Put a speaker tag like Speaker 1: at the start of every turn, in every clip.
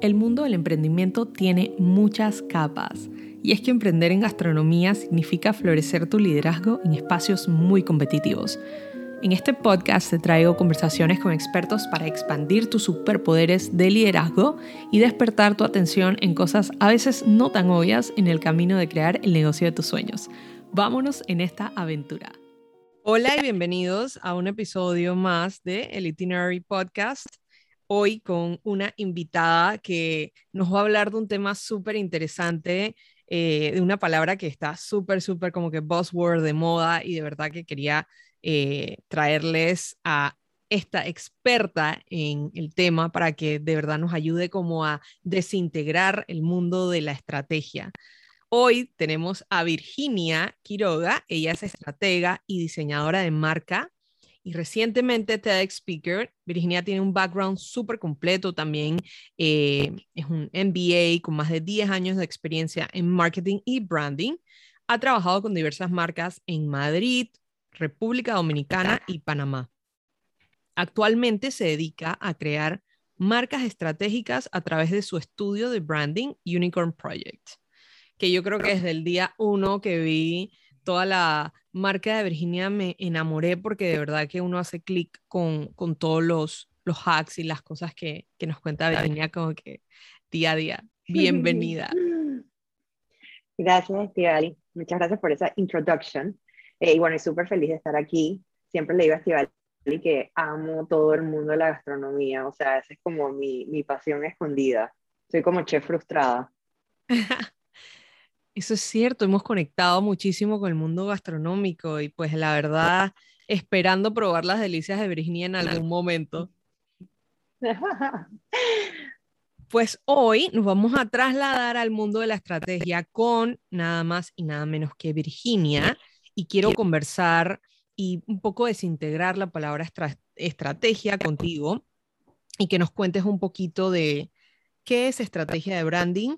Speaker 1: El mundo del emprendimiento tiene muchas capas y es que emprender en gastronomía significa florecer tu liderazgo en espacios muy competitivos. En este podcast te traigo conversaciones con expertos para expandir tus superpoderes de liderazgo y despertar tu atención en cosas a veces no tan obvias en el camino de crear el negocio de tus sueños. Vámonos en esta aventura. Hola y bienvenidos a un episodio más de El Itinerary Podcast hoy con una invitada que nos va a hablar de un tema súper interesante, eh, de una palabra que está súper, súper como que buzzword de moda y de verdad que quería eh, traerles a esta experta en el tema para que de verdad nos ayude como a desintegrar el mundo de la estrategia. Hoy tenemos a Virginia Quiroga, ella es estratega y diseñadora de marca y recientemente TEDx Speaker. Virginia tiene un background súper completo también. Eh, es un MBA con más de 10 años de experiencia en marketing y branding. Ha trabajado con diversas marcas en Madrid, República Dominicana y Panamá. Actualmente se dedica a crear marcas estratégicas a través de su estudio de branding Unicorn Project, que yo creo que desde el día uno que vi toda la marca de Virginia me enamoré porque de verdad que uno hace clic con, con, todos los, los hacks y las cosas que, que nos cuenta Virginia como que día a día. Bienvenida.
Speaker 2: Gracias, Estivali. Muchas gracias por esa introduction. Eh, y bueno, estoy súper feliz de estar aquí. Siempre le digo a Estivali que amo todo el mundo de la gastronomía. O sea, esa es como mi, mi pasión escondida. Soy como chef frustrada.
Speaker 1: Eso es cierto, hemos conectado muchísimo con el mundo gastronómico y pues la verdad, esperando probar las delicias de Virginia en algún momento. Pues hoy nos vamos a trasladar al mundo de la estrategia con nada más y nada menos que Virginia y quiero conversar y un poco desintegrar la palabra estrategia contigo y que nos cuentes un poquito de qué es estrategia de branding,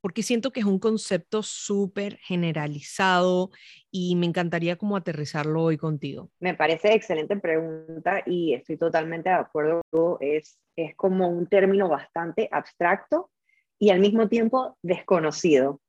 Speaker 1: porque siento que es un concepto súper generalizado y me encantaría como aterrizarlo hoy contigo.
Speaker 2: Me parece excelente pregunta y estoy totalmente de acuerdo. Es, es como un término bastante abstracto y al mismo tiempo desconocido,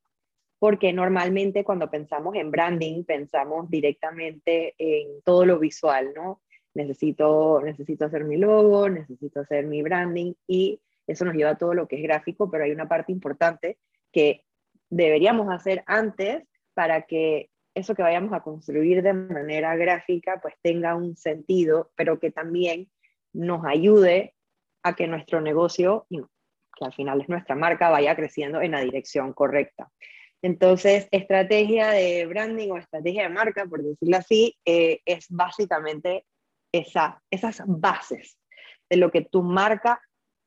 Speaker 2: porque normalmente cuando pensamos en branding pensamos directamente en todo lo visual, ¿no? Necesito, necesito hacer mi logo, necesito hacer mi branding y eso nos lleva a todo lo que es gráfico, pero hay una parte importante que deberíamos hacer antes para que eso que vayamos a construir de manera gráfica pues tenga un sentido, pero que también nos ayude a que nuestro negocio, que al final es nuestra marca, vaya creciendo en la dirección correcta. Entonces, estrategia de branding o estrategia de marca, por decirlo así, eh, es básicamente esa, esas bases de lo que tu marca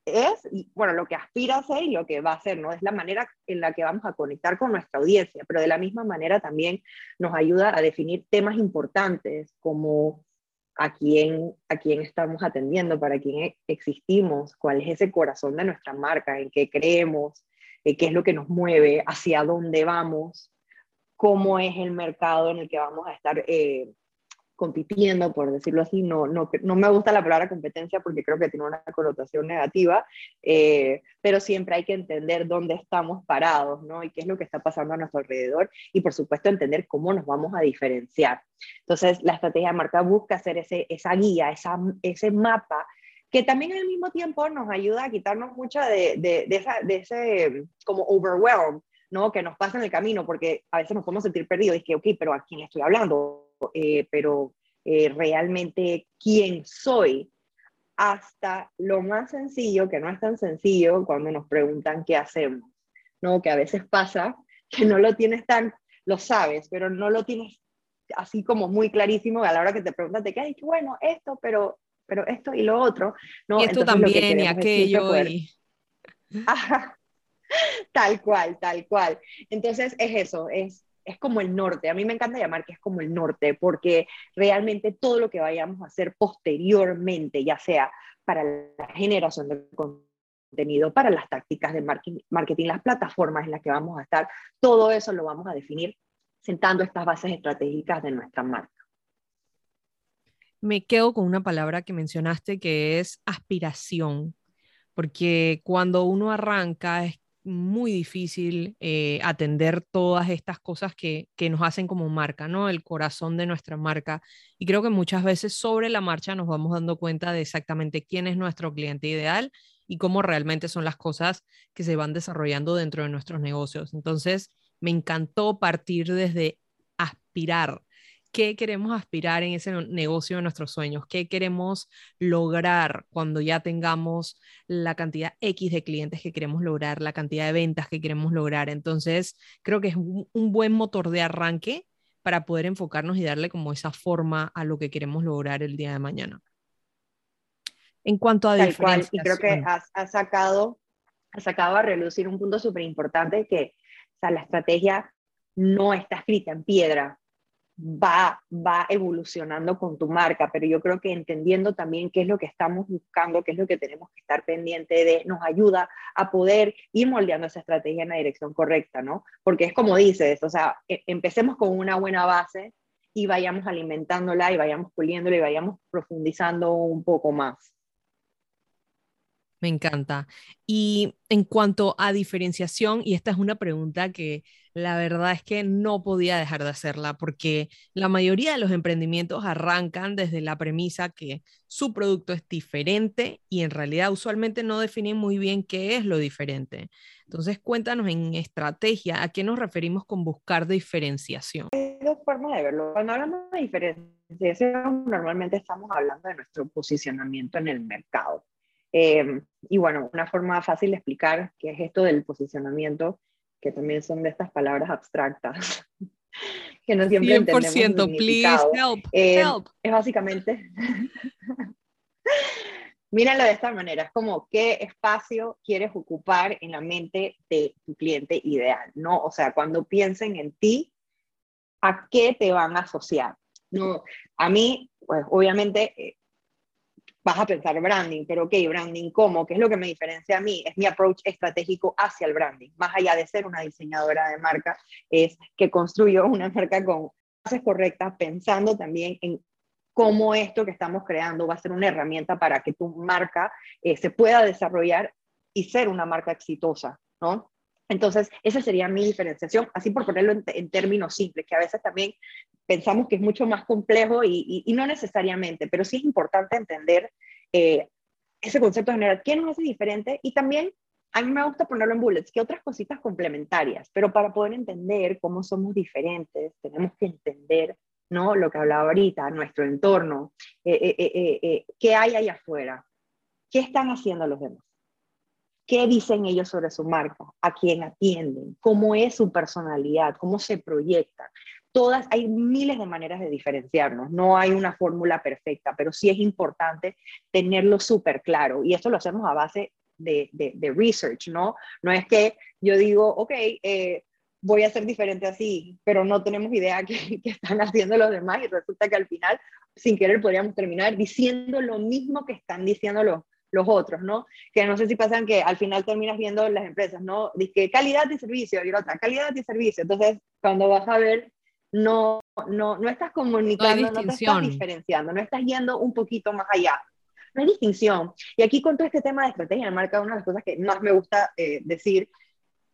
Speaker 2: es, bueno, lo que aspira a ser y lo que va a ser, ¿no? Es la manera en la que vamos a conectar con nuestra audiencia, pero de la misma manera también nos ayuda a definir temas importantes como a quién, a quién estamos atendiendo, para quién e, existimos, cuál es ese corazón de nuestra marca, en qué creemos, eh, qué es lo que nos mueve, hacia dónde vamos, cómo es el mercado en el que vamos a estar eh, compitiendo, por decirlo así, no, no, no me gusta la palabra competencia porque creo que tiene una connotación negativa, eh, pero siempre hay que entender dónde estamos parados, ¿no? Y qué es lo que está pasando a nuestro alrededor y por supuesto entender cómo nos vamos a diferenciar. Entonces, la estrategia de marca busca hacer ese, esa guía, esa, ese mapa que también al mismo tiempo nos ayuda a quitarnos mucha de, de, de, esa, de ese como overwhelm, ¿no? Que nos pasa en el camino, porque a veces nos podemos sentir perdidos y es que, ok, pero ¿a quién estoy hablando? Eh, pero eh, realmente quién soy, hasta lo más sencillo, que no es tan sencillo, cuando nos preguntan qué hacemos, ¿no? Que a veces pasa que no lo tienes tan, lo sabes, pero no lo tienes así como muy clarísimo a la hora que te preguntan, te quedas, bueno, esto, pero, pero esto y lo otro, ¿no?
Speaker 1: Y esto también, y aquello,
Speaker 2: tal cual, tal cual. Entonces es eso, es es como el norte. A mí me encanta llamar que es como el norte, porque realmente todo lo que vayamos a hacer posteriormente, ya sea para la generación de contenido, para las tácticas de marketing, las plataformas en las que vamos a estar, todo eso lo vamos a definir sentando estas bases estratégicas de nuestra marca.
Speaker 1: Me quedo con una palabra que mencionaste que es aspiración, porque cuando uno arranca es muy difícil eh, atender todas estas cosas que, que nos hacen como marca, ¿no? El corazón de nuestra marca. Y creo que muchas veces sobre la marcha nos vamos dando cuenta de exactamente quién es nuestro cliente ideal y cómo realmente son las cosas que se van desarrollando dentro de nuestros negocios. Entonces, me encantó partir desde aspirar qué queremos aspirar en ese negocio de nuestros sueños, qué queremos lograr cuando ya tengamos la cantidad X de clientes que queremos lograr, la cantidad de ventas que queremos lograr. Entonces, creo que es un, buen motor de arranque para poder enfocarnos y darle como esa forma a lo que queremos lograr el día de mañana. En cuanto a
Speaker 2: Tal y creo que has, sacado, has sacado a relucir un punto súper importante que o sea, la estrategia no está escrita en piedra, va, va evolucionando con tu marca, pero yo creo que entendiendo también qué es lo que estamos buscando, qué es lo que tenemos que estar pendiente de, nos ayuda a poder ir moldeando esa estrategia en la dirección correcta, ¿no? Porque es como dices, o sea, e, empecemos con una buena base y vayamos alimentándola y vayamos puliéndola y vayamos profundizando un poco más.
Speaker 1: Me encanta. Y en cuanto a diferenciación, y esta es una pregunta que la verdad es que no podía dejar de hacerla porque la mayoría de los emprendimientos arrancan desde la premisa que su producto es diferente y en realidad usualmente no definen muy bien qué es lo diferente. Entonces cuéntanos en estrategia a qué nos referimos con buscar diferenciación.
Speaker 2: Hay dos formas de verlo. Cuando hablamos de diferenciación, normalmente estamos hablando de nuestro posicionamiento en el mercado. Em, y bueno, una forma fácil de explicar qué es esto del posicionamiento, que también son de estas palabras abstractas, que no siempre 100%, please, help, em, help. Es básicamente, míralo de esta manera, es como qué espacio quieres ocupar en la mente de tu cliente ideal, ¿no? O sea, cuando piensen en ti, ¿a qué te van a asociar? No, a mí, pues obviamente eh, vas a pensar branding, pero ok, branding cómo, ¿qué es lo que me diferencia a mí? Es mi approach estratégico hacia el branding, más allá de ser una diseñadora de marca, es que construyo una marca con bases correctas, pensando también en cómo esto que estamos creando va a ser una herramienta para que tu marca eh, se pueda desarrollar y ser una marca exitosa, ¿no? Entonces, esa sería mi diferenciación, así por ponerlo en, términos simples, que a veces también pensamos que es mucho más complejo y, no necesariamente, pero sí es importante entender eh, ese concepto general, qué nos hace diferente y también a mí me gusta ponerlo en bullets, que otras cositas complementarias, pero para poder entender cómo somos diferentes, tenemos que entender ¿no? lo que hablaba ahorita, nuestro entorno, eh, eh, qué hay allá afuera, qué están haciendo los demás. ¿Qué dicen ellos sobre su marca? ¿A quién atienden? ¿Cómo es su personalidad? ¿Cómo se proyectan? Todas, hay miles de maneras de diferenciarnos, no hay una fórmula perfecta, pero sí es importante tenerlo súper claro y esto lo hacemos a base de, de, research, ¿no? No es que yo digo, ok, eh, voy a ser diferente así, pero no tenemos idea qué, qué están haciendo los demás y resulta que al final, sin querer, podríamos terminar diciendo lo mismo que están diciendo los, los otros, ¿no? Que no sé si pasan que al final terminas viendo las empresas, ¿no? Dice calidad de servicio y otra, calidad de servicio. Entonces, cuando vas a ver, no, no, no estás comunicando, no, te estás diferenciando, no estás yendo un poquito más allá. No hay distinción. Y aquí con todo este tema de estrategia de marca, una de las cosas que más me gusta eh, decir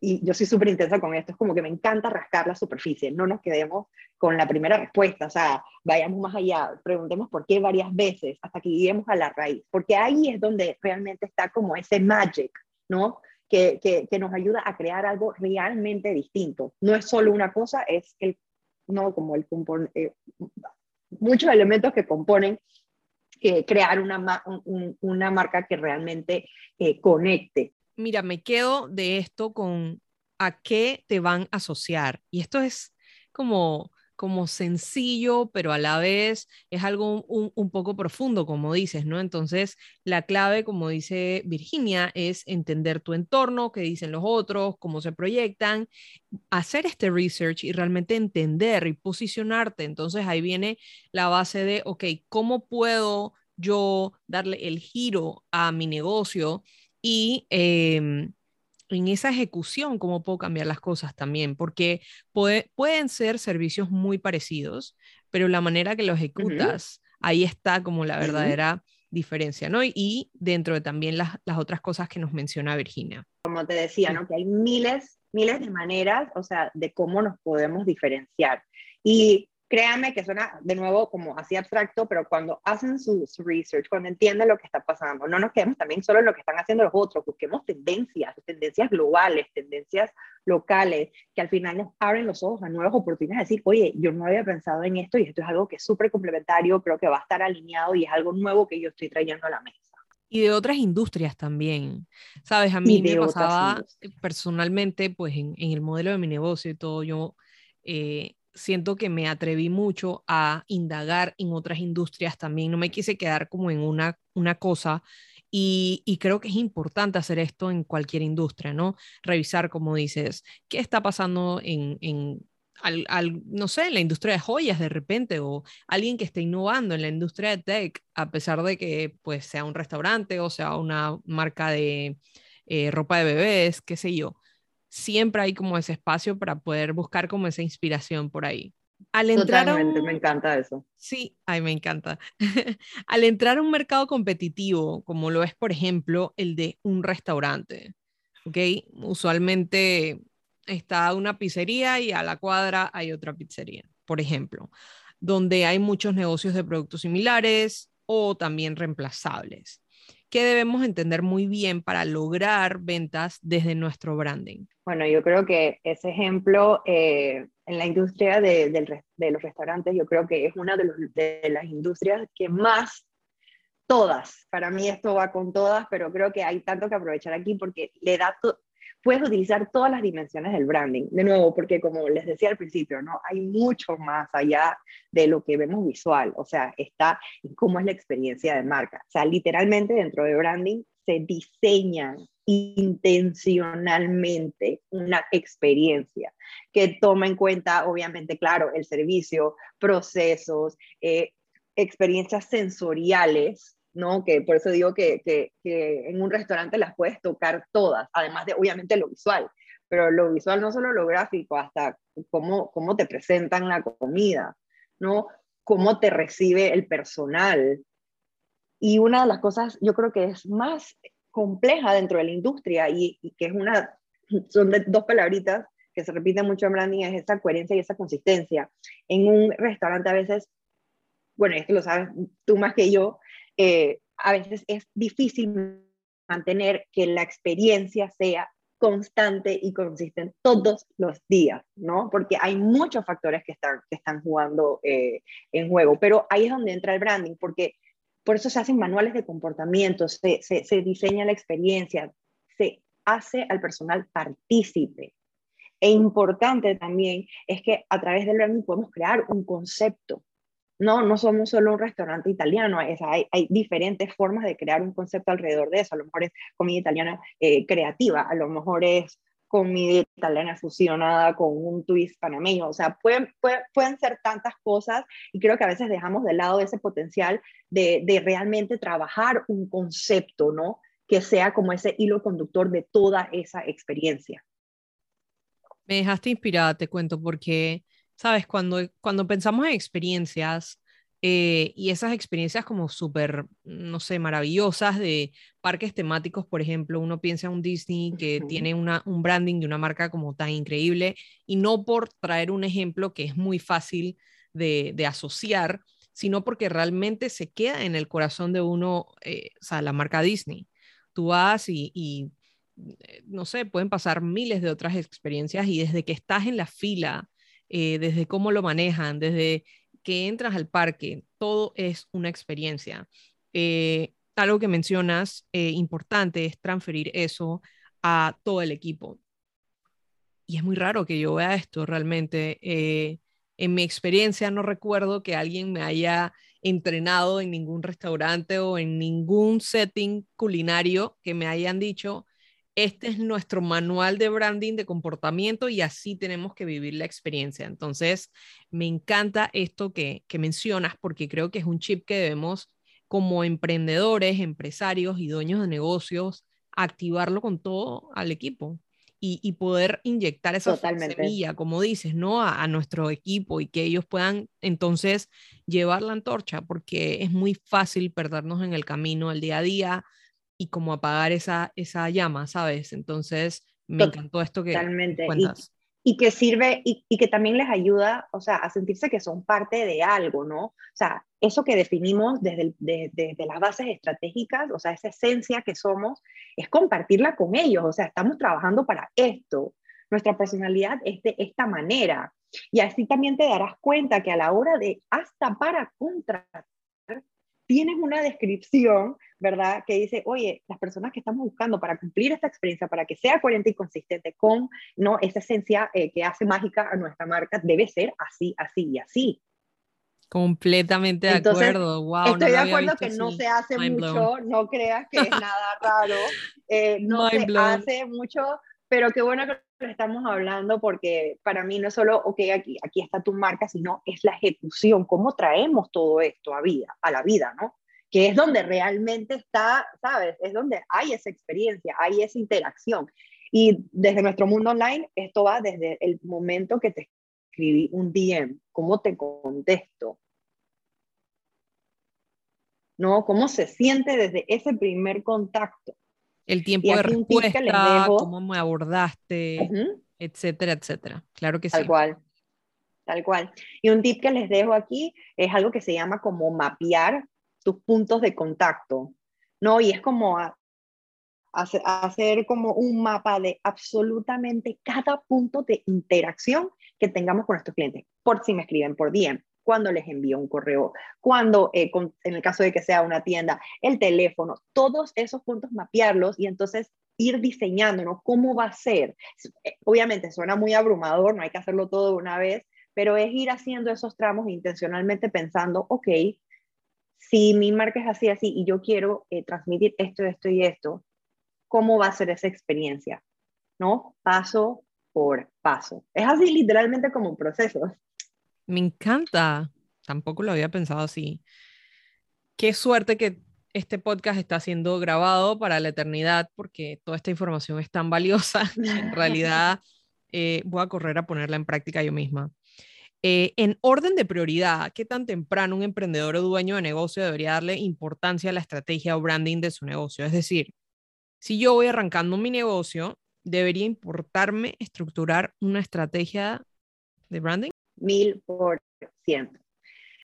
Speaker 2: y yo soy súper intensa con esto, es como que me encanta rascar la superficie, no nos quedemos con la primera respuesta, o sea, vayamos más allá, preguntemos por qué varias veces hasta que lleguemos a la raíz, porque ahí es donde realmente está como ese magic, ¿no? Que, que, nos ayuda a crear algo realmente distinto. No es solo una cosa, es el, no como el eh, muchos elementos que componen eh, crear una, una marca que realmente eh, conecte
Speaker 1: mira, me quedo de esto con a qué te van a asociar. Y esto es como, como sencillo, pero a la vez es algo un, poco profundo, como dices, ¿no? Entonces, la clave, como dice Virginia, es entender tu entorno, qué dicen los otros, cómo se proyectan, hacer este research y realmente entender y posicionarte. Entonces, ahí viene la base de, ok, ¿cómo puedo yo darle el giro a mi negocio? Y em, en esa ejecución, cómo puedo cambiar las cosas también, porque pueden ser servicios muy parecidos, pero la manera que lo ejecutas, ahí está como la verdadera diferencia, ¿no? Y dentro de también las, las otras cosas que nos menciona Virginia.
Speaker 2: Como te decía, ¿no? Que hay miles, miles de maneras, o sea, de cómo nos podemos diferenciar. Y créanme que suena de nuevo como así abstracto, pero cuando hacen su, research, cuando entienden lo que está pasando, no nos quedemos también solo en lo que están haciendo los otros, busquemos tendencias, tendencias globales, tendencias locales, que al final nos abren los ojos a nuevas oportunidades, decir, oye, yo no había pensado en esto y esto es algo que es súper complementario, creo que va a estar alineado y es algo nuevo que yo estoy trayendo a la mesa.
Speaker 1: Y de otras industrias también. Sabes, a mí me pasaba personalmente, pues en, en, el modelo de mi negocio y todo, yo eh, siento que me atreví mucho a indagar en otras industrias también, no me quise quedar como en una, una cosa y, creo que es importante hacer esto en cualquier industria, ¿no? Revisar, como dices, qué está pasando en, en al, no sé, en la industria de joyas de repente o alguien que esté innovando en la industria de tech, a pesar de que pues sea un restaurante o sea una marca de eh, ropa de bebés, qué sé yo siempre hay como ese espacio para poder buscar como esa inspiración por ahí.
Speaker 2: Al entrar Totalmente, me encanta eso.
Speaker 1: Sí, ay, me encanta. Al entrar a un mercado competitivo, como lo es, por ejemplo, el de un restaurante, ¿ok? Usualmente está una pizzería y a la cuadra hay otra pizzería, por ejemplo, donde hay muchos negocios de productos similares o también reemplazables. ¿Qué debemos entender muy bien para lograr ventas desde nuestro branding?
Speaker 2: Bueno, yo creo que ese ejemplo eh, en la industria de, los restaurantes, yo creo que es una de, las industrias que más todas, para mí esto va con todas, pero creo que hay tanto que aprovechar aquí porque le da puedes utilizar todas las dimensiones del branding. De nuevo, porque como les decía al principio, ¿no? Hay mucho más allá de lo que vemos visual. O sea, está cómo es la experiencia de marca. O sea, literalmente dentro de branding se diseña intencionalmente una experiencia que toma en cuenta, obviamente, claro, el servicio, procesos, eh, experiencias sensoriales ¿no? Que por eso digo que, que, en un restaurante las puedes tocar todas, además de obviamente lo visual, pero lo visual no solo lo gráfico, hasta cómo, cómo te presentan la comida, ¿no? Cómo te recibe el personal. Y una de las cosas yo creo que es más compleja dentro de la industria y, que es una, son dos palabritas que se repiten mucho en branding, es esa coherencia y esa consistencia. En un restaurante a veces, bueno, esto lo sabes tú más que yo, eh, a veces es difícil mantener que la experiencia sea constante y consistente todos los días, ¿no? Porque hay muchos factores que están, que están jugando eh, en juego, pero ahí es donde entra el branding, porque por eso se hacen manuales de comportamiento, se, se, se diseña la experiencia, se hace al personal partícipe. E importante también es que a través del branding podemos crear un concepto, no, no somos solo un restaurante italiano, hay, hay, diferentes formas de crear un concepto alrededor de eso. A lo mejor es comida italiana eh, creativa, a lo mejor es comida italiana fusionada con un twist panameño. O sea, pueden, pueden, ser tantas cosas y creo que a veces dejamos de lado ese potencial de, de realmente trabajar un concepto, ¿no? Que sea como ese hilo conductor de toda esa experiencia.
Speaker 1: Me dejaste inspirada, te cuento, porque Sabes, cuando, cuando pensamos en experiencias eh, y esas experiencias como súper, no sé, maravillosas de parques temáticos, por ejemplo, uno piensa en un Disney que tiene una, un branding de una marca como tan increíble y no por traer un ejemplo que es muy fácil de, de asociar, sino porque realmente se queda en el corazón de uno, eh, o sea, la marca Disney. Tú vas y, y, eh, no sé, pueden pasar miles de otras experiencias y desde que estás en la fila eh, desde cómo lo manejan, desde que entras al parque, todo es una experiencia. Eh, algo que mencionas eh, importante es transferir eso a todo el equipo. Y es muy raro que yo vea esto realmente. en mi experiencia no recuerdo que alguien me haya entrenado en ningún restaurante o en ningún setting culinario que me hayan dicho, este es nuestro manual de branding de comportamiento y así tenemos que vivir la experiencia. Entonces, me encanta esto que, mencionas porque creo que es un chip que debemos como emprendedores, empresarios y dueños de negocios activarlo con todo al equipo y, poder inyectar esa semilla, como dices, ¿no? A, nuestro equipo y que ellos puedan entonces llevar la antorcha, porque es muy fácil perdernos en el camino al día a día y como apagar esa, esa llama, ¿sabes? Entonces, me encantó esto que cuentas
Speaker 2: y que sirve y, que también les ayuda, o sea, a sentirse que son parte de algo, ¿no? O sea, eso que definimos desde, desde las bases estratégicas, o sea, esa esencia que somos, es compartirla con ellos, o sea, estamos trabajando para esto. Nuestra personalidad es de esta manera. Y así también te darás cuenta que a la hora de, hasta para contratar, tienes una descripción, ¿verdad? Que dice, oye, las personas que estamos buscando para cumplir esta experiencia, para que sea coherente y consistente con ¿no? esa esencia eh, que hace mágica a nuestra marca, debe ser así, así y así.
Speaker 1: Completamente de acuerdo. Wow,
Speaker 2: estoy de acuerdo que no se hace mucho, no creas que es nada raro, eh, no se hace mucho, pero qué bueno que estamos hablando porque para mí no es solo, ok, aquí, aquí está tu marca, sino es la ejecución, cómo traemos todo esto a vida, a la vida, ¿no? Que es donde realmente está, ¿sabes? Es donde hay esa experiencia, hay esa interacción. Y desde nuestro mundo online, esto va desde el momento que te escribí un DM, cómo te contesto, ¿no? ¿Cómo se siente desde ese primer contacto?
Speaker 1: El tiempo de respuesta, cómo me abordaste, etcétera, etcétera. Claro que
Speaker 2: sí. Tal cual, tal cual. Y un tip que les dejo aquí es algo que se llama como mapear tus puntos de contacto, ¿no? Y es como hacer como un mapa de absolutamente cada punto de interacción que tengamos con nuestros clientes, por si me escriben por DM, cuando les envío un correo, cuando, eh, en el caso de que sea una tienda, el teléfono, todos esos puntos mapearlos y entonces ir diseñando, ¿no? ¿Cómo va a ser? Eh, obviamente suena muy abrumador, no hay que hacerlo todo de una vez, pero es ir haciendo esos tramos intencionalmente pensando, ok, si mi marca es así, así, y yo quiero eh, transmitir esto, esto y esto, ¿cómo va a ser esa experiencia? ¿No? Paso por paso. Es así literalmente como un proceso.
Speaker 1: Me encanta. Tampoco lo había pensado así. Qué suerte que este podcast está siendo grabado para la eternidad porque toda esta información es tan valiosa en realidad eh, voy a correr a ponerla en práctica yo misma. Eh, en orden de prioridad, ¿qué tan temprano un emprendedor o dueño de negocio debería darle importancia a la estrategia o branding de su negocio? Es decir, si yo voy arrancando mi negocio, ¿debería importarme estructurar una estrategia de branding?
Speaker 2: Mil por ciento.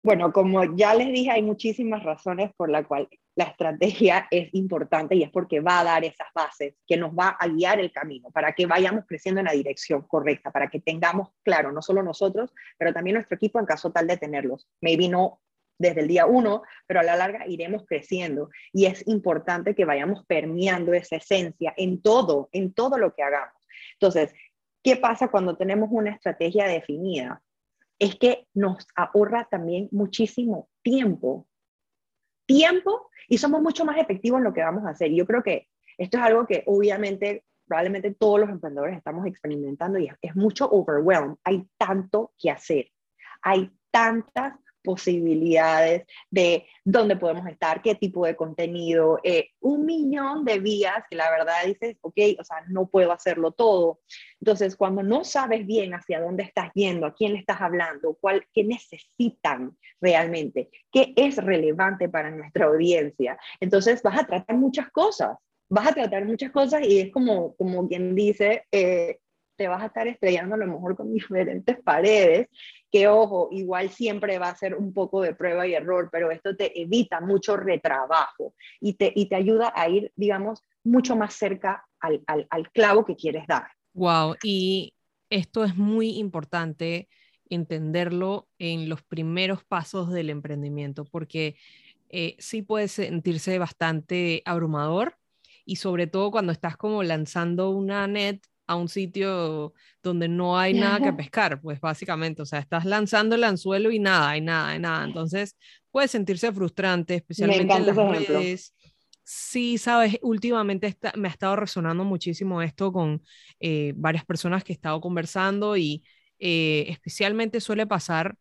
Speaker 2: Bueno, como ya les dije, hay muchísimas razones por la cual la estrategia es importante y es porque va a dar esas bases que nos va a guiar el camino para que vayamos creciendo en la dirección correcta, para que tengamos claro, no solo nosotros, pero también nuestro equipo en caso tal de tenerlos. Maybe no desde el día uno, pero a la larga iremos creciendo y es importante que vayamos permeando esa esencia en todo, en todo lo que hagamos. Entonces, ¿qué pasa cuando tenemos una estrategia definida? Es que nos ahorra también muchísimo tiempo. Tiempo y somos mucho más efectivos en lo que vamos a hacer. Yo creo que esto es algo que obviamente probablemente todos los emprendedores estamos experimentando y es, mucho overwhelm. Hay tanto que hacer. Hay tantas posibilidades de dónde podemos estar, qué tipo de contenido, eh, un millón de vías que la verdad dices, ok, o sea, no puedo hacerlo todo. Entonces, cuando no sabes bien hacia dónde estás yendo, a quién le estás hablando, cuál, qué necesitan realmente, qué es relevante para nuestra audiencia, entonces vas a tratar muchas cosas. Vas a tratar muchas cosas y es como, como quien dice, eh, te vas a estar estrellando a lo mejor con diferentes paredes, que ojo, igual siempre va a ser un poco de prueba y error, pero esto te evita mucho retrabajo y te, y te ayuda a ir, digamos, mucho más cerca al, al, al clavo que quieres dar.
Speaker 1: Wow, y esto es muy importante entenderlo en los primeros pasos del emprendimiento, porque eh, sí puede sentirse bastante abrumador y sobre todo cuando estás como lanzando una net a un sitio donde no hay nada que pescar, pues básicamente, o sea, estás lanzando el anzuelo y nada, hay nada, hay nada. Entonces, puede sentirse frustrante, especialmente en las redes. Sí, sabes, últimamente me ha estado resonando muchísimo esto con eh, varias personas que he estado conversando y eh, especialmente suele pasar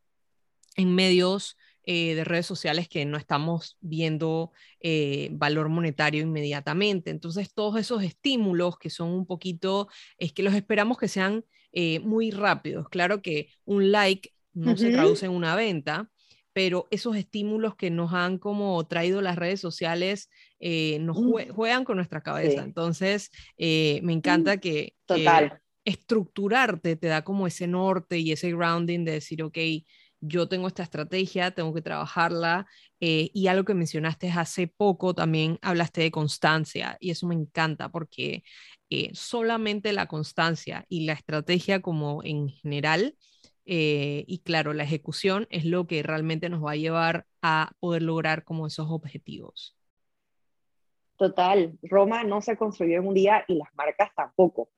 Speaker 1: en medios eh, de redes sociales que no estamos viendo eh, valor monetario inmediatamente. Entonces, todos esos estímulos que son un poquito, es que los esperamos que sean eh, muy rápidos. Claro que un like no se traduce en una venta, pero esos estímulos que nos han como traído las redes sociales nos juegan con nuestra cabeza. Entonces, me encanta que, que, estructurarte te da como ese norte y ese grounding de decir, ok, yo tengo esta estrategia, tengo que trabajarla. Eh, y algo que mencionaste hace poco, también hablaste de constancia y eso me encanta porque eh, solamente la constancia y la estrategia como en general, eh, y claro, la ejecución es lo que realmente nos va a llevar a poder lograr como esos objetivos.
Speaker 2: Total, Roma no se construyó en un día y las marcas tampoco.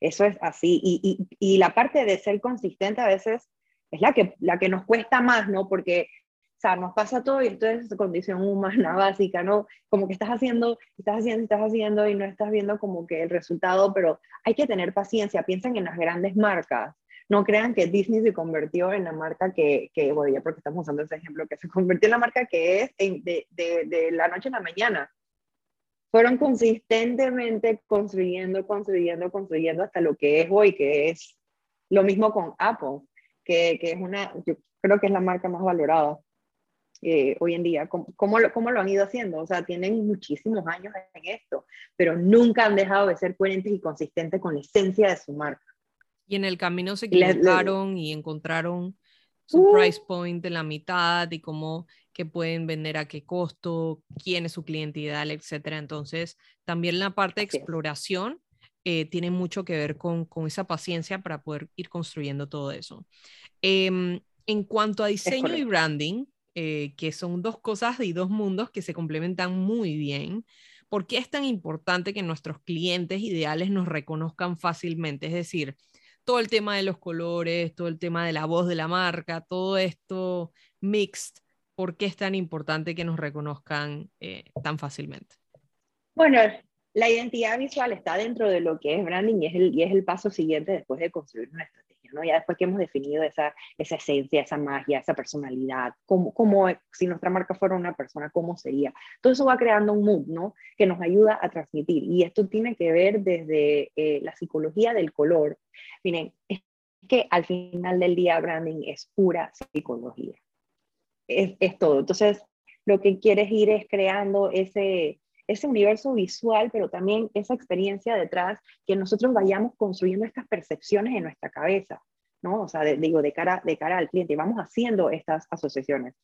Speaker 2: Eso es así. Y, y, y la parte de ser consistente a veces es la que, la que nos cuesta más, ¿no? Porque, o sea, nos pasa todo y entonces es condición humana básica, ¿no? Como que estás haciendo, estás haciendo, estás haciendo y no estás viendo como que el resultado, pero hay que tener paciencia, piensen en las grandes marcas. No crean que Disney se convirtió en la marca que, que bueno, ya porque estamos usando ese ejemplo, que se convirtió en la marca que es de, de, de la noche a la mañana fueron consistentemente construyendo, construyendo, construyendo hasta lo que es hoy, que es lo mismo con Apple que, es una, yo creo que es la marca más valorada eh, hoy en día. ¿Cómo, cómo, lo, ¿Cómo, lo, han ido haciendo? O sea, tienen muchísimos años en esto, pero nunca han dejado de ser coherentes y consistentes con la esencia de su marca.
Speaker 1: Y en el camino se equivocaron y encontraron su uh. price point de la mitad y cómo que pueden vender a qué costo, quién es su cliente ideal, etcétera. Entonces, también la parte de exploración eh, tiene mucho que ver con, con, esa paciencia para poder ir construyendo todo eso. Em, en cuanto a diseño y branding, eh, que son dos cosas y dos mundos que se complementan muy bien, ¿por qué es tan importante que nuestros clientes ideales nos reconozcan fácilmente? Es decir, todo el tema de los colores, todo el tema de la voz de la marca, todo esto mixed, ¿por qué es tan importante que nos reconozcan eh, tan fácilmente?
Speaker 2: Bueno, la identidad visual está dentro de lo que es branding y es el, y es el paso siguiente después de construir una estrategia, ¿no? Ya después que hemos definido esa, esa esencia, esa magia, esa personalidad, cómo, cómo, si nuestra marca fuera una persona, ¿cómo sería? Todo eso va creando un mood, ¿no? Que nos ayuda a transmitir. Y esto tiene que ver desde eh, la psicología del color. Miren, es que al final del día branding es pura psicología. Es, es todo. Entonces, lo que quieres ir es creando ese ese universo visual, pero también esa experiencia detrás, que nosotros vayamos construyendo estas percepciones en nuestra cabeza, ¿no? O sea, digo, de cara, de cara al cliente, vamos haciendo estas asociaciones.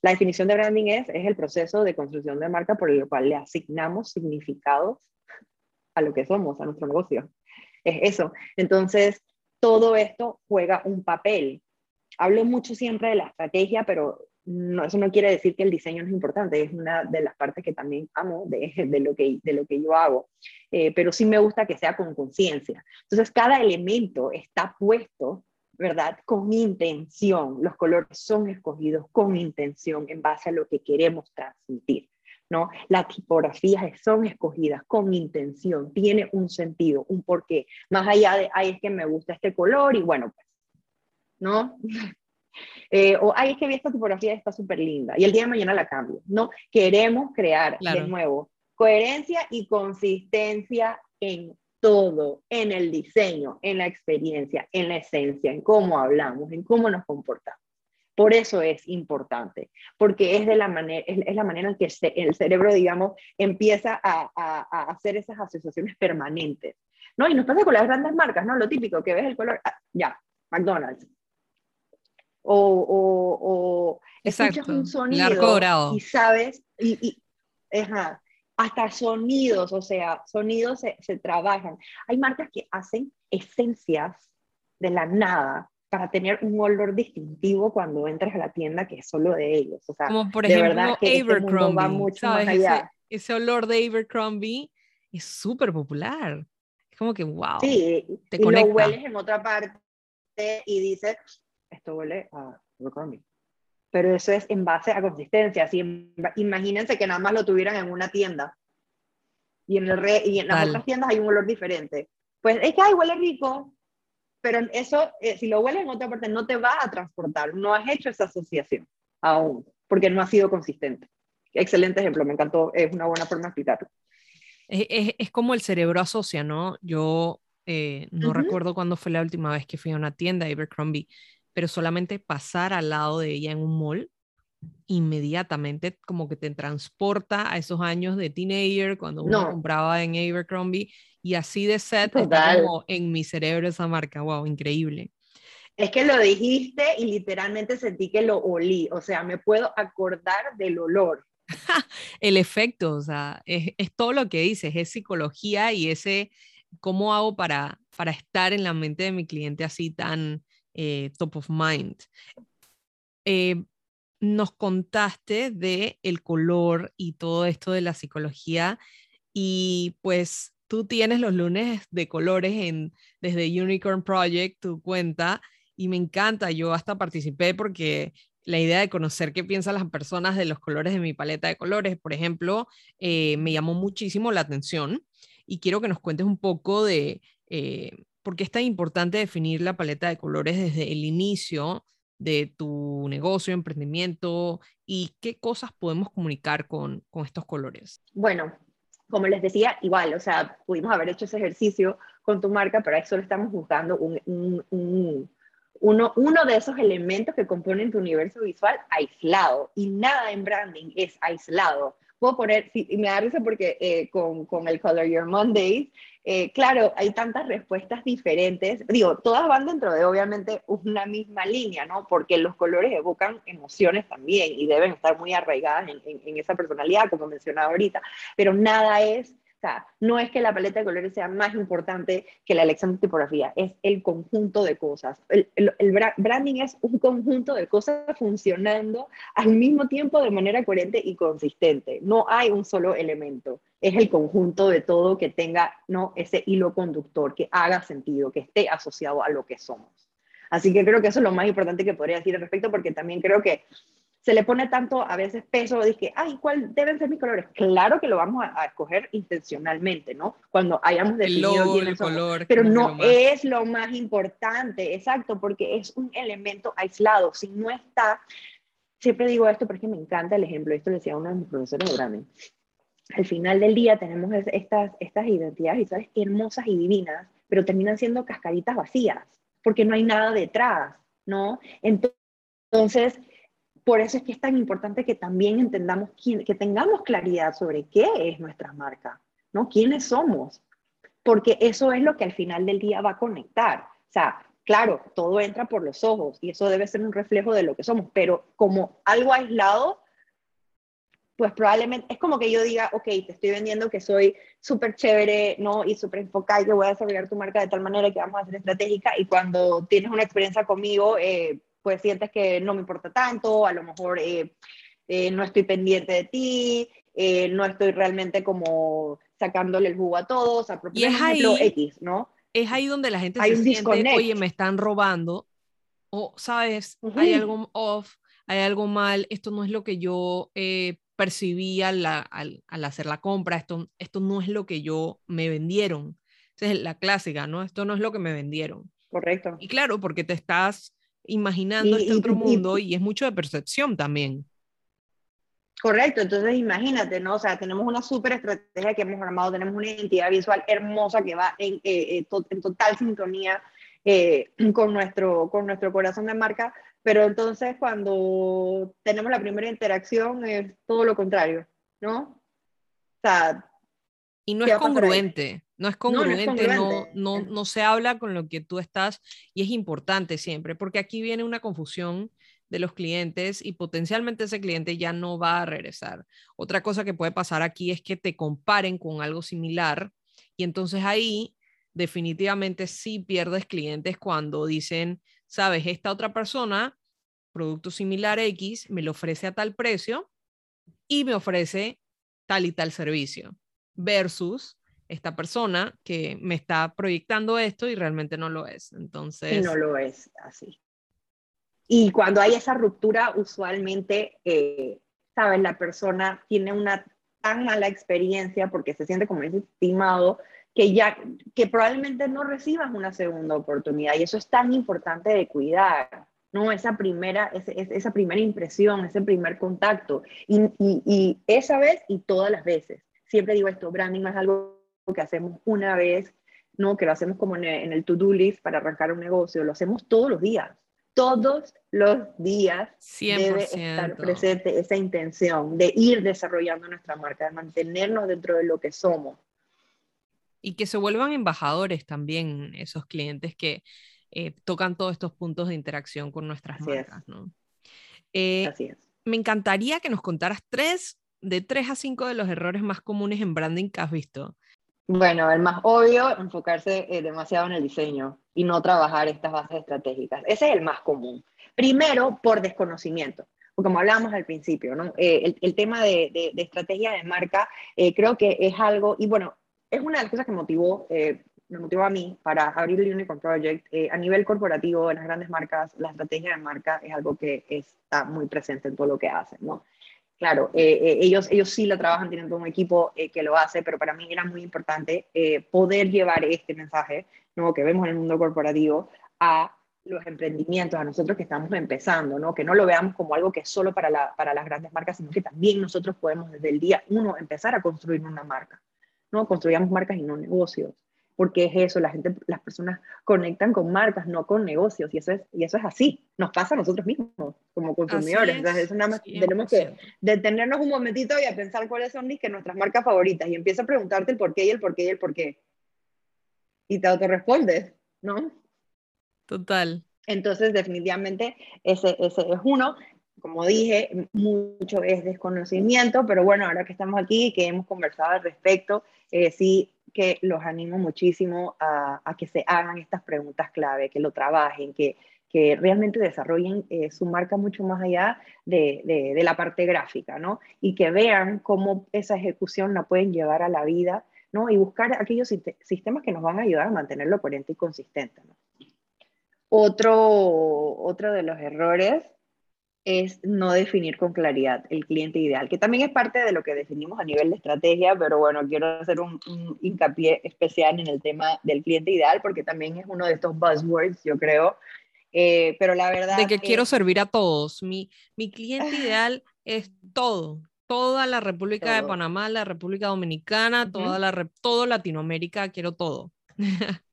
Speaker 2: La definición de branding es, es el proceso de construcción de marca por el cual le asignamos significados a lo que somos, a nuestro negocio. Es eso. Entonces, todo esto juega un papel. Hablo mucho siempre de la estrategia, pero no, eso no quiere decir que el diseño no es importante, es una de las partes que también amo de, de lo, que, de lo que yo hago, eh, pero sí me gusta que sea con conciencia. Entonces, cada elemento está puesto, ¿verdad? Con intención. Los colores son escogidos con intención en base a lo que queremos transmitir. ¿no? Las tipografías son escogidas con intención, tiene un sentido, un porqué, más allá de, ay, es que me gusta este color y bueno, pues, ¿no? Eh, o, ay, es que vi esta tipografía, está súper linda, y el día de mañana la cambio. No, queremos crear de nuevo coherencia y consistencia en todo, en el diseño, en la experiencia, en la esencia, en cómo hablamos, en cómo nos comportamos. Por eso es importante, porque es, de la manera, es, la manera en que el cerebro, digamos, empieza a, a, hacer esas asociaciones permanentes. ¿no? Y nos pasa con las grandes marcas, ¿no? Lo típico, que ves el color, ah, ya, McDonald's, o, o, escuchas un sonido y sabes, y, hasta sonidos, o sea, sonidos se, se, trabajan. Hay marcas que hacen esencias de la nada para tener un olor distintivo cuando entras a la tienda que es solo de ellos. O sea,
Speaker 1: Como por ejemplo, de verdad que este Abercrombie, va mucho más allá. Ese, olor de Abercrombie es súper popular. Es como que, wow.
Speaker 2: Sí, te y lo hueles en otra parte y dices, esto huele a Abercrombie. Pero eso es en base a consistencia. imagínense que nada más lo tuvieran en una tienda y en, el y en las otras tiendas hay un olor diferente. Pues es que, ay, huele rico, pero eso, eh, si lo hueles en otra parte, no te va a transportar, no has hecho esa asociación. aún, porque no ha sido consistente. Excelente ejemplo, me encantó, es una buena forma de explicarlo.
Speaker 1: Es, es, como el cerebro asocia, ¿no? Yo eh, no recuerdo cuándo fue la última vez que fui a una tienda Abercrombie, pero solamente pasar al lado de ella en un mall, inmediatamente como que te transporta a esos años de teenager cuando uno compraba en Abercrombie y así de set está como en mi cerebro esa marca, wow, increíble.
Speaker 2: Es que lo dijiste y literalmente sentí que lo olí, o sea, me puedo acordar del olor.
Speaker 1: el efecto, o sea, es, todo lo que dices, es psicología y ese, ¿cómo hago para, para estar en la mente de mi cliente así tan eh, top of mind? Eh, nos contaste de el color y todo esto de la psicología y pues tú tienes los lunes de colores en desde Unicorn Project, tu cuenta, y me encanta, yo hasta participé porque la idea de conocer qué piensan las personas de los colores de mi paleta de colores, por ejemplo, eh, me llamó muchísimo la atención y quiero que nos cuentes un poco de eh, por qué es tan importante definir la paleta de colores desde el inicio de tu negocio, emprendimiento y qué cosas podemos comunicar con, estos colores.
Speaker 2: Bueno, como les decía, igual, o sea, pudimos haber hecho ese ejercicio con tu marca, pero ahí solo estamos buscando un, un uno, uno de esos elementos que componen tu universo visual aislado. Y nada en branding es aislado. Puedo poner, y me da risa porque eh, con, con, el Color Your Mondays, eh, claro, hay tantas respuestas diferentes. Digo, todas van dentro de obviamente una misma línea, ¿no? Porque los colores evocan emociones también y deben estar muy arraigadas en, en, en esa personalidad, como mencionaba ahorita. Pero nada es no es que la paleta de colores sea más importante que la elección de tipografía, es el conjunto de cosas. El, branding es un conjunto de cosas funcionando al mismo tiempo de manera coherente y consistente. No hay un solo elemento, es el conjunto de todo que tenga ¿no? ese hilo conductor, que haga sentido, que esté asociado a lo que somos. Así que creo que eso es lo más importante que podría decir al respecto, porque también creo que se le pone tanto a veces peso, que, ay, ¿cuál deben ser mis colores? Claro que lo vamos a, escoger intencionalmente, ¿no? Cuando hayamos definido el color, pero no es lo más importante, exacto, porque es un elemento aislado. Si no está, siempre digo esto porque me encanta el ejemplo, esto le decía uno de mis profesores de Al final del día tenemos estas, estas identidades visuales hermosas y divinas, pero terminan siendo cascaritas vacías, porque no hay nada detrás, ¿no? Entonces, por eso es que es tan importante que también entendamos, que tengamos claridad sobre qué es nuestra marca, ¿no? ¿Quiénes somos? Porque eso es lo que al final del día va a conectar. O sea, claro, todo entra por los ojos y eso debe ser un reflejo de lo que somos, pero como algo aislado, pues probablemente es como que yo diga, ok, te estoy vendiendo que soy súper chévere, ¿no? Y súper enfocada y que voy a desarrollar tu marca de tal manera que vamos a ser estratégica y cuando tienes una experiencia conmigo, eh, pues sientes que no me importa tanto, a lo mejor eh, eh, no estoy pendiente de ti, eh, no estoy realmente como sacándole el jugo a todos, a
Speaker 1: es ahí, X, ¿no? Es ahí donde la gente se siente, oye, me están robando, o, ¿sabes? Hay algo off, hay algo mal, esto no es lo que yo percibía al, al, hacer la compra, esto, esto no es lo que yo me vendieron. Esa es la clásica, ¿no? Esto no es lo que me vendieron.
Speaker 2: Correcto.
Speaker 1: Y claro, porque te estás imaginando este otro mundo y, es mucho de percepción también.
Speaker 2: Correcto, entonces imagínate, ¿no? O sea, tenemos una súper estrategia que hemos armado, tenemos una identidad visual hermosa que va en, eh, eh, en total sintonía eh, con, nuestro, con nuestro corazón de marca, pero entonces cuando tenemos la primera interacción es todo lo contrario, ¿no? O
Speaker 1: sea, y no es congruente. No es congruente, no, no, no, se habla con lo que tú estás y es importante siempre, porque aquí viene una confusión de los clientes y potencialmente ese cliente ya no va a regresar. Otra cosa que puede pasar aquí es que te comparen con algo similar y entonces ahí definitivamente sí pierdes clientes cuando dicen, sabes, esta otra persona, producto similar X, me lo ofrece a tal precio y me ofrece tal y tal servicio versus esta persona que me está proyectando esto y realmente no lo es. Entonces...
Speaker 2: no lo es así. Y cuando hay esa ruptura, usualmente, eh, ¿sabes? La persona tiene una tan mala experiencia porque se siente como estimado que ya, que probablemente no recibas una segunda oportunidad. Y eso es tan importante de cuidar, ¿no? Esa primera, esa primera impresión, ese primer contacto. Y, y, esa vez y todas las veces. Siempre digo esto, branding no es algo que hacemos una vez, ¿no? Que lo hacemos como en el, to-do list para arrancar un negocio, lo hacemos todos los días. Todos los días 100%. debe estar presente esa intención de ir desarrollando nuestra marca, de mantenernos dentro de lo que somos.
Speaker 1: Y que se vuelvan embajadores también esos clientes que, eh, tocan todos estos puntos de interacción con nuestras marcas, ¿no? Eh, Así es. Me encantaría que nos contaras tres, de tres a cinco de los errores más comunes en branding que has visto.
Speaker 2: Bueno, el más obvio, enfocarse eh, demasiado en el diseño y no trabajar estas bases estratégicas. Ese es el más común. Primero, por desconocimiento como hablábamos al principio, ¿no? el, el, tema de, estrategia de marca creo que es algo, y bueno, es una de las cosas que motivó me motivó a mí para abrir el Unicorn Project. Eh, a nivel corporativo, en las grandes marcas, la estrategia de marca es algo que está muy presente en todo lo que hacen. Claro, eh, eh, ellos, ellos sí lo trabajan, tienen todo un equipo que lo hace, pero para mí era muy importante poder llevar este mensaje, ¿no? Que vemos en el mundo corporativo a los emprendimientos, a nosotros que estamos empezando, ¿no? Que no lo veamos como algo que es solo para, la, para las grandes marcas, sino que también nosotros podemos desde el día uno empezar a construir una marca, ¿no? Construyamos marcas y no negocios porque es eso, la gente, las personas conectan con marcas, no con negocios, y eso es, y eso es así, nos pasa a nosotros mismos como consumidores, entonces tenemos que detenernos un momentito y a pensar cuáles son que nuestras marcas favoritas, y empieza a preguntarte el por qué y el por qué y el por qué, y te autorrespondes, ¿no?
Speaker 1: Total.
Speaker 2: Entonces, definitivamente, ese, ese es uno como dije, mucho es desconocimiento, pero bueno, ahora que estamos aquí y que hemos conversado al respecto, eh, sí que los animo muchísimo a, que se hagan estas preguntas clave, que lo trabajen, que, que realmente desarrollen eh, su marca mucho más allá de, de, la parte gráfica, ¿no? Y que vean cómo esa ejecución la pueden llevar a la vida, ¿no? Y buscar aquellos sistemas que nos van a ayudar a mantenerlo coherente y consistente. Otro, otro de los errores es no definir con claridad el cliente ideal, que también es parte de lo que definimos a nivel de estrategia, pero bueno, quiero hacer un, hincapié especial en el tema del cliente ideal, porque también es uno de estos buzzwords, yo creo. Eh, pero la verdad...
Speaker 1: De que quiero servir a todos. Mi, mi cliente ideal es todo, toda la República de Panamá, la República Dominicana, toda la, todo Latinoamérica, quiero todo.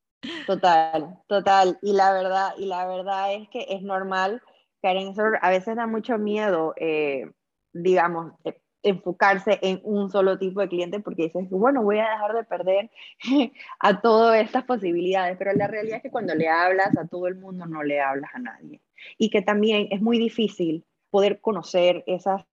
Speaker 2: Total, total. Y la verdad, y la verdad es que es normal Karen, a veces da mucho miedo, eh, digamos, eh, enfocarse en un solo tipo de cliente porque dices, bueno, voy a dejar de perder a todas estas posibilidades, pero la realidad es que cuando le hablas a todo el mundo no le hablas a nadie. Y que también es muy difícil poder conocer esas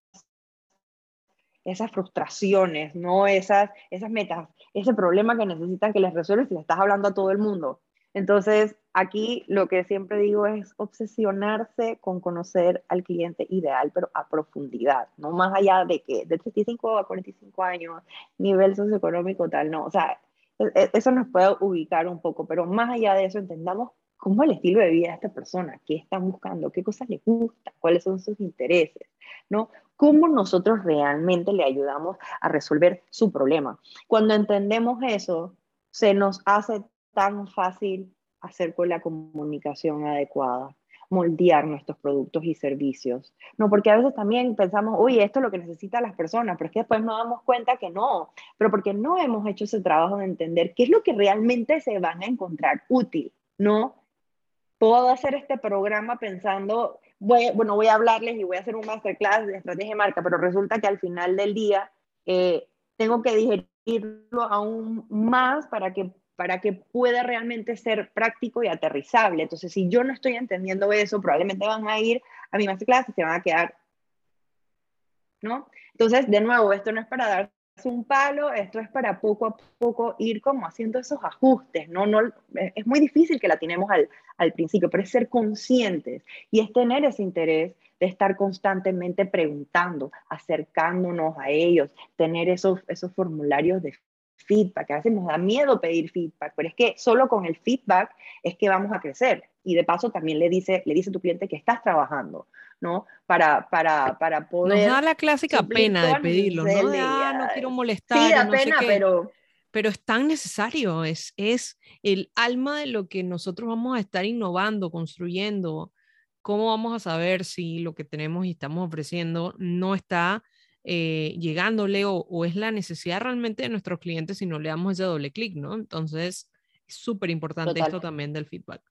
Speaker 2: esas frustraciones, ¿no? Esas, esas metas, ese problema que necesitan que les resuelves si le estás hablando a todo el mundo. Entonces, aquí lo que siempre digo es obsesionarse con conocer al cliente ideal, pero a profundidad, no más allá de que de 35 a 45 años, nivel socioeconómico tal, no, o sea, e, e, eso nos puede ubicar un poco, pero más allá de eso entendamos cómo es el estilo de vida de esta persona, qué están buscando, qué cosas les gusta, cuáles son sus intereses, ¿no? Cómo nosotros realmente le ayudamos a resolver su problema. Cuando entendemos eso, se nos hace tan fácil hacer con la comunicación adecuada, moldear nuestros productos y servicios. No, porque a veces también pensamos, oye, esto es lo que necesitan las personas, pero es que después nos damos cuenta que no, pero porque no hemos hecho ese trabajo de entender qué es lo que realmente se van a encontrar útil, ¿no? Puedo hacer este programa pensando, voy, bueno, voy a hablarles y voy a hacer un masterclass de estrategia de marca, pero resulta que al final del día eh, tengo que digerirlo aún más para que para que pueda realmente ser práctico y aterrizable. Entonces, si yo no estoy entendiendo eso, probablemente van a ir a mi masterclass y se van a quedar, ¿no? Entonces, de nuevo, esto no es para darse un palo, esto es para poco a poco ir como haciendo esos ajustes, ¿no? no es muy difícil que la tenemos al, al principio, pero es ser conscientes y es tener ese interés de estar constantemente preguntando, acercándonos a ellos, tener esos, esos formularios de feedback. A veces nos da miedo pedir feedback, pero es que solo con el feedback es que vamos a crecer. Y de paso también le dice, le dice a tu cliente que estás trabajando, ¿no? Para, para, para poder...
Speaker 1: Nos da la clásica pena de pedirlo, ¿no? De, ah, no quiero molestar.
Speaker 2: Sí, da pena, pero...
Speaker 1: Pero es tan necesario, es, es el alma de lo que nosotros vamos a estar innovando, construyendo. ¿cómo vamos a saber si lo que tenemos y estamos ofreciendo no está eh, llegándole o, es la necesidad realmente de nuestros clientes si no le damos ese doble clic, ¿no? Entonces, es súper importante esto también del feedback.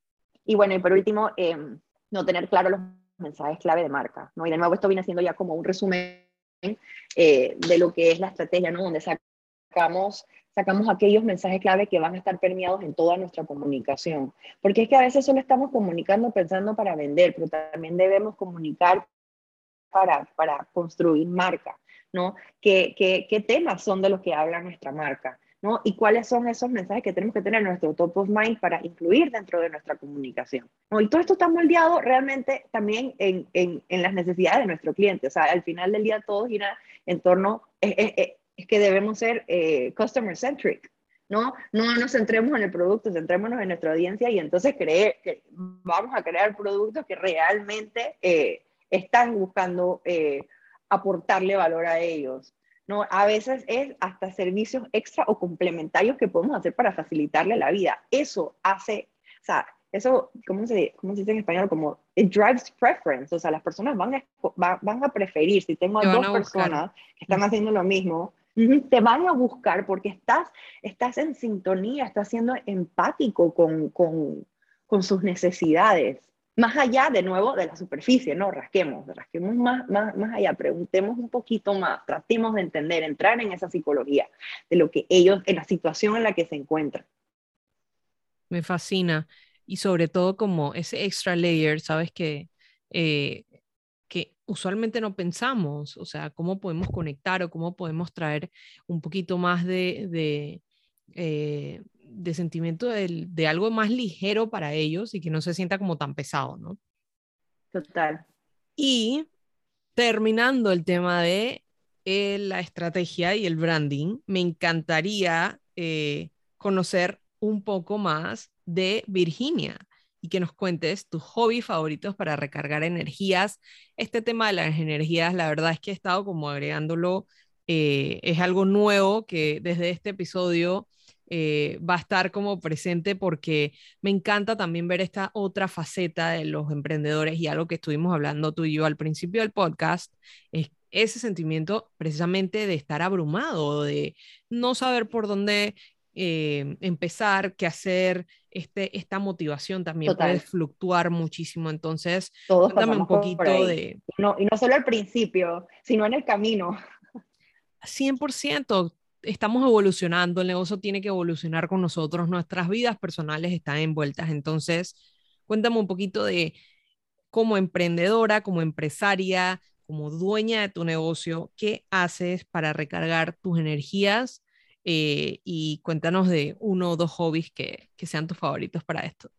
Speaker 2: Y bueno, y por último, em, no tener claro los mensajes clave de marca, ¿no? Y de nuevo esto viene siendo ya como un resumen eh, de lo que es la estrategia, ¿no? Donde sacamos sacamos aquellos mensajes clave que van a estar permeados en toda nuestra comunicación. Porque es que a veces solo estamos comunicando pensando para vender, pero también debemos comunicar para, para construir marca, ¿no? ¿Qué, qué, qué temas son de los que habla nuestra marca? ¿no? Y cuáles son esos mensajes que tenemos que tener en nuestro top of mind para incluir dentro de nuestra comunicación. ¿no? Y todo esto está moldeado realmente también en, en, en, las necesidades de nuestro cliente. O sea, al final del día todo gira en torno, es que debemos ser eh, customer centric, ¿no? No nos centremos en el producto, centrémonos en nuestra audiencia y entonces creer que vamos a crear productos que realmente eh, están buscando eh, aportarle valor a ellos. ¿no? A veces es hasta servicios extra o complementarios que podemos hacer para facilitarle la vida. Eso hace, o sea, eso, ¿cómo se, cómo se dice en español? Como it drives preference, o sea, las personas van a, van a preferir, si tengo a dos personas que están haciendo lo mismo, te van a buscar porque estás, estás en sintonía, estás siendo empático con, con, con sus necesidades. Más allá, de nuevo, de la superficie, no, rasquemos, rasquemos más, más, más allá, preguntemos un poquito más, tratemos de entender, entrar en esa psicología de lo que ellos, en la situación en la que se encuentran.
Speaker 1: Me fascina. Y sobre todo como ese extra layer, sabes que eh, usualmente no pensamos, o sea, cómo podemos conectar o cómo podemos traer un poquito más de, de, eh, sentimiento de, algo más ligero para ellos y que no se sienta como tan pesado, ¿no?
Speaker 2: Total.
Speaker 1: Y terminando el tema de eh, la estrategia y el branding, me encantaría eh, conocer un poco más de Virginia y que nos cuentes tus hobbies favoritos para recargar energías. Este tema de las energías, la verdad es que he estado como agregándolo, eh, es algo nuevo que desde este episodio eh, va a estar como presente porque me encanta también ver esta otra faceta de los emprendedores y algo que estuvimos hablando tú y yo al principio del podcast, es ese sentimiento precisamente de estar abrumado, de no saber por dónde eh, empezar, qué hacer, este, esta motivación también puede fluctuar muchísimo. Entonces,
Speaker 2: Todos cuéntame un poquito de... No, y no solo al principio, sino en el camino.
Speaker 1: 100%. Estamos evolucionando, el negocio tiene que evolucionar con nosotros, nuestras vidas personales están envueltas. Entonces, cuéntame un poquito de como emprendedora, como empresaria, como dueña de tu negocio, ¿qué haces para recargar tus energías eh, y cuéntanos de uno o dos hobbies que, que sean tus favoritos para esto.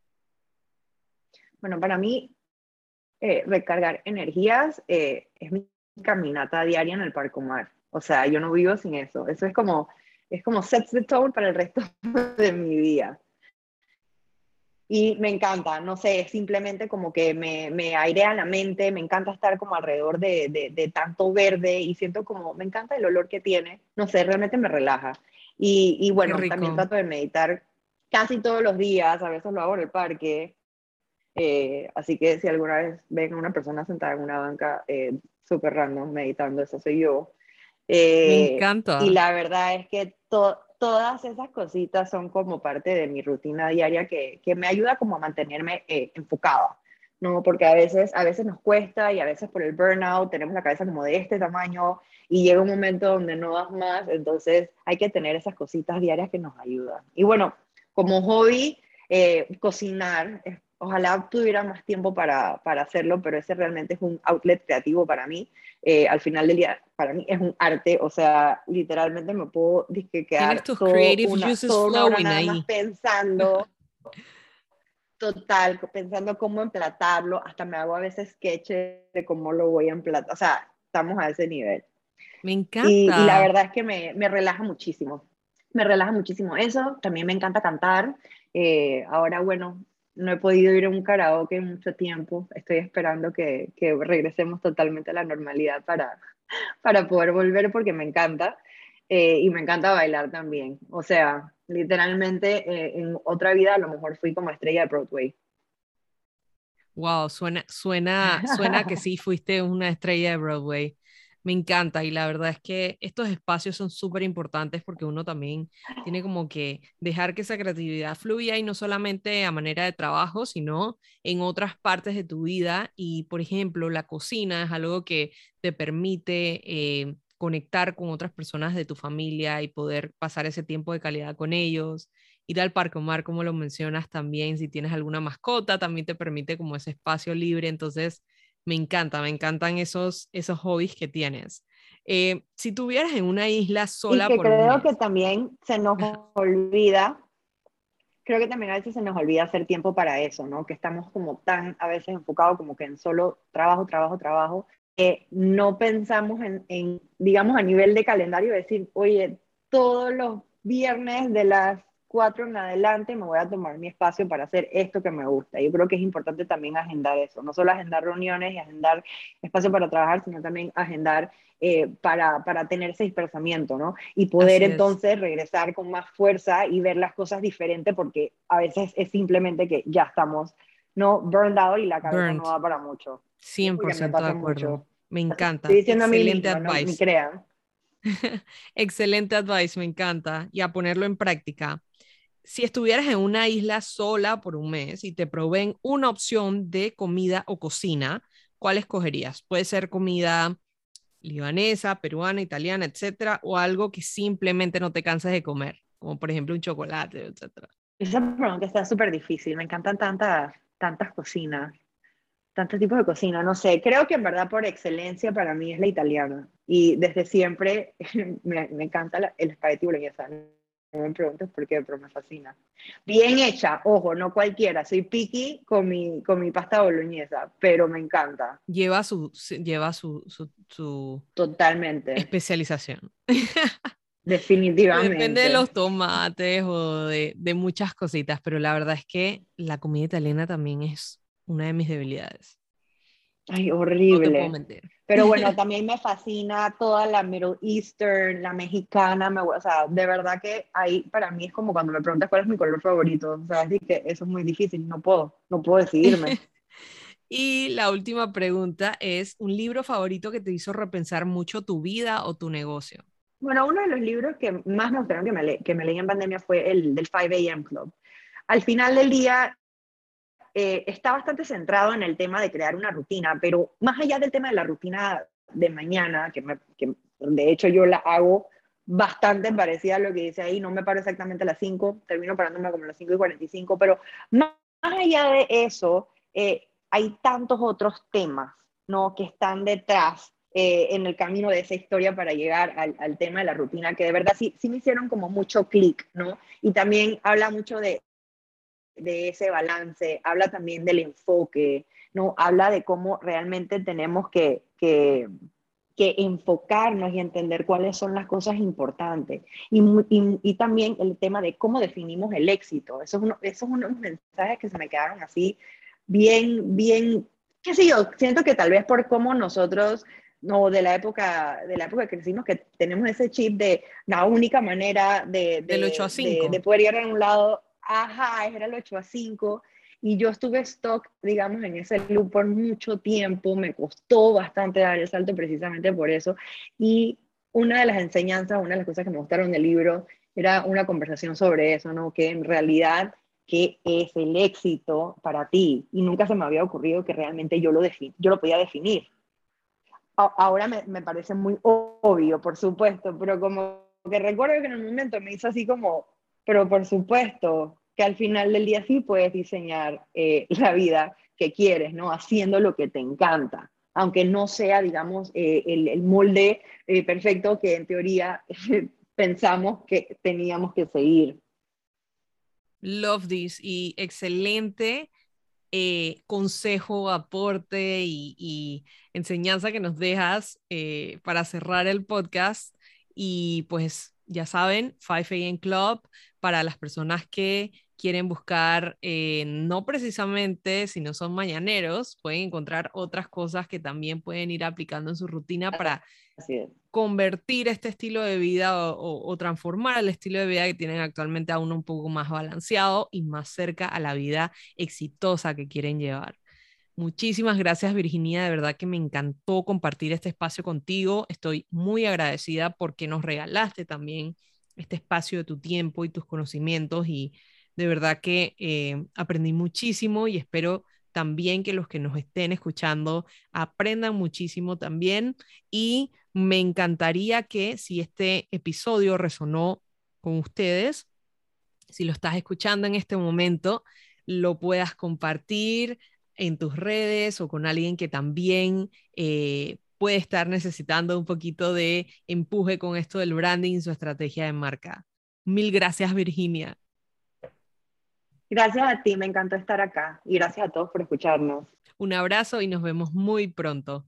Speaker 2: Bueno, para mí, eh, recargar energías eh, es mi caminata diaria en el Parque Mar. O sea, yo no vivo sin eso. Eso es como, es como sets the tone para el resto de mi día. Y me encanta, no sé, simplemente como que me, me airea la mente, me encanta estar como alrededor de, de, de, tanto verde y siento como, me encanta el olor que tiene, no sé, realmente me relaja. Y, bueno, también trato de meditar casi todos los días, a veces lo hago en el parque. Eh, así que si alguna vez ven a una persona sentada en una banca eh, súper random meditando, eso soy yo.
Speaker 1: Eh, Me encanta.
Speaker 2: Y la verdad es que todas esas cositas son como parte de mi rutina diaria que, que me ayuda como a mantenerme enfocada. ¿no? Porque a veces, a veces nos cuesta y a veces por el burnout tenemos la cabeza como de este tamaño y llega un momento donde no das más, entonces hay que tener esas cositas diarias que nos ayudan. Y bueno, como hobby, eh, cocinar, ojalá tuviera más tiempo para, para, hacerlo, pero ese realmente es un outlet creativo para mí. Eh, al final del día, para mí es un arte, o sea, literalmente me puedo quedar
Speaker 1: tus todo creative una, flowing ahí.
Speaker 2: pensando Total, pensando cómo emplatarlo, hasta me hago a veces sketches de cómo lo voy a emplatar, o sea, estamos a ese nivel.
Speaker 1: Me encanta.
Speaker 2: Y, la verdad es que me, me, relaja muchísimo, me relaja muchísimo eso, también me encanta cantar, eh, ahora bueno, no he podido ir a un karaoke en mucho tiempo, estoy esperando que, que regresemos totalmente a la normalidad para, para poder volver porque me encanta. Eh, y me encanta bailar también. O sea, literalmente eh, en otra vida a lo mejor fui como estrella de Broadway.
Speaker 1: Wow, suena, suena, suena que sí fuiste una estrella de Broadway. Me encanta y la verdad es que estos espacios son súper importantes porque uno también tiene como que dejar que esa creatividad fluya y no solamente a manera de trabajo, sino en otras partes de tu vida. Y por ejemplo, la cocina es algo que te permite eh, conectar con otras personas de tu familia y poder pasar ese tiempo de calidad con ellos. Ir al Parque Omar, como lo mencionas también, si tienes alguna mascota, también te permite como ese espacio libre. Entonces, me encanta, me encantan esos, esos hobbies que tienes. Eh, si tuvieras en una isla sola
Speaker 2: y que creo que también se nos olvida, creo que también a veces se nos olvida hacer tiempo para eso, ¿no? Que estamos como tan a veces enfocados como que en solo trabajo, trabajo, trabajo, que no pensamos en, en, digamos, a nivel de calendario, decir, oye, todos los viernes de las cuatro en adelante me voy a tomar mi espacio para hacer esto que me gusta. Yo creo que es importante también agendar eso, no solo agendar reuniones y agendar espacio para trabajar, sino también agendar eh, para, para, tener ese dispersamiento, ¿no? Y poder entonces regresar con más fuerza y ver las cosas diferentes, porque a veces es simplemente que ya estamos, ¿no? Burned out y la cabeza no va para mucho.
Speaker 1: 100% de acuerdo. Me encanta.
Speaker 2: Estoy diciendo Excelente a mí mismo, ¿no? crean.
Speaker 1: Excelente advice, me encanta. Y a ponerlo en práctica si estuvieras en una isla sola por un mes y te proveen una opción de comida o cocina, ¿cuál escogerías? Puede ser comida libanesa, peruana, italiana, etcétera, o algo que simplemente no te cansas de comer, como por ejemplo un chocolate, etcétera.
Speaker 2: Esa pregunta está súper difícil. Me encantan tantas, tantas cocinas, tantos tipos de cocina. No sé, creo que en verdad por excelencia para mí es la italiana. Y desde siempre me, me encanta el espagueti boloñesa no me preguntes por qué, pero me fascina. Bien hecha, ojo, no cualquiera. Soy picky con mi, con mi pasta boloñesa, pero me encanta.
Speaker 1: Lleva su, lleva su, su,
Speaker 2: Totalmente.
Speaker 1: especialización.
Speaker 2: Definitivamente.
Speaker 1: Depende de los tomates o de, de muchas cositas, pero la verdad es que la comida italiana también es una de mis debilidades.
Speaker 2: Ay, horrible. Pero bueno, también me fascina toda la Middle Eastern, la mexicana, me, o sea, de verdad que ahí para mí es como cuando me preguntas cuál es mi color favorito, o sea, así que eso es muy difícil, no puedo, no puedo decidirme.
Speaker 1: y la última pregunta es, ¿un libro favorito que te hizo repensar mucho tu vida o tu negocio?
Speaker 2: Bueno, uno de los libros que más me gustaron que me, que me leí en pandemia fue el del 5 a.m. Club. Al final del día, eh, está bastante centrado en el tema de crear una rutina, pero más allá del tema de la rutina de mañana, que, de hecho yo la hago bastante parecida a lo que dice ahí, no me paro exactamente a las 5, termino parándome como a las 5 y 45, pero más, allá de eso, eh, hay tantos otros temas ¿no? que están detrás eh, en el camino de esa historia para llegar al, al, tema de la rutina, que de verdad sí, sí me hicieron como mucho clic, ¿no? Y también habla mucho de, de ese balance, habla también del enfoque, ¿no? Habla de cómo realmente tenemos que, que, enfocarnos y entender cuáles son las cosas importantes. Y, y, también el tema de cómo definimos el éxito. Eso es, uno, esos son unos mensajes que se me quedaron así bien, bien, qué sé yo, siento que tal vez por cómo nosotros no de la época de la época que crecimos que tenemos ese chip de la única manera de, de, de, de poder ir a un lado ajá, era el 8 a 5, y yo estuve stock, digamos, en ese loop por mucho tiempo, me costó bastante dar el salto precisamente por eso, y una de las enseñanzas, una de las cosas que me gustaron del libro, era una conversación sobre eso, ¿no? Que en realidad, ¿qué es el éxito para ti? Y nunca se me había ocurrido que realmente yo lo, yo lo podía definir. ahora me, me parece muy obvio, por supuesto, pero como que recuerdo que en el momento me hizo así como, pero por supuesto que al final del día sí puedes diseñar eh, la vida que quieres, ¿no? Haciendo lo que te encanta, aunque no sea, digamos, eh, el, molde eh, perfecto que en teoría pensamos que teníamos que seguir.
Speaker 1: Love this y excelente consejo, aporte y, y, enseñanza que nos dejas para cerrar el podcast. Y pues ya saben, 5 AM Club para las personas que quieren buscar, eh, no precisamente si no son mañaneros, pueden encontrar otras cosas que también pueden ir aplicando en su rutina para convertir este estilo de vida o, o, transformar el estilo de vida que tienen actualmente a uno un poco más balanceado y más cerca a la vida exitosa que quieren llevar. Muchísimas gracias Virginia, de verdad que me encantó compartir este espacio contigo. Estoy muy agradecida porque nos regalaste también este espacio de tu tiempo y tus conocimientos y de verdad que eh, aprendí muchísimo y espero también que los que nos estén escuchando aprendan muchísimo también y me encantaría que si este episodio resonó con ustedes, si lo estás escuchando en este momento, lo puedas compartir en tus redes o con alguien que también eh, puede estar necesitando un poquito de empuje con esto del branding y su estrategia de marca. Mil gracias, Virginia.
Speaker 2: Gracias a ti, me encantó estar acá y gracias a todos por escucharnos.
Speaker 1: Un abrazo y nos vemos muy pronto.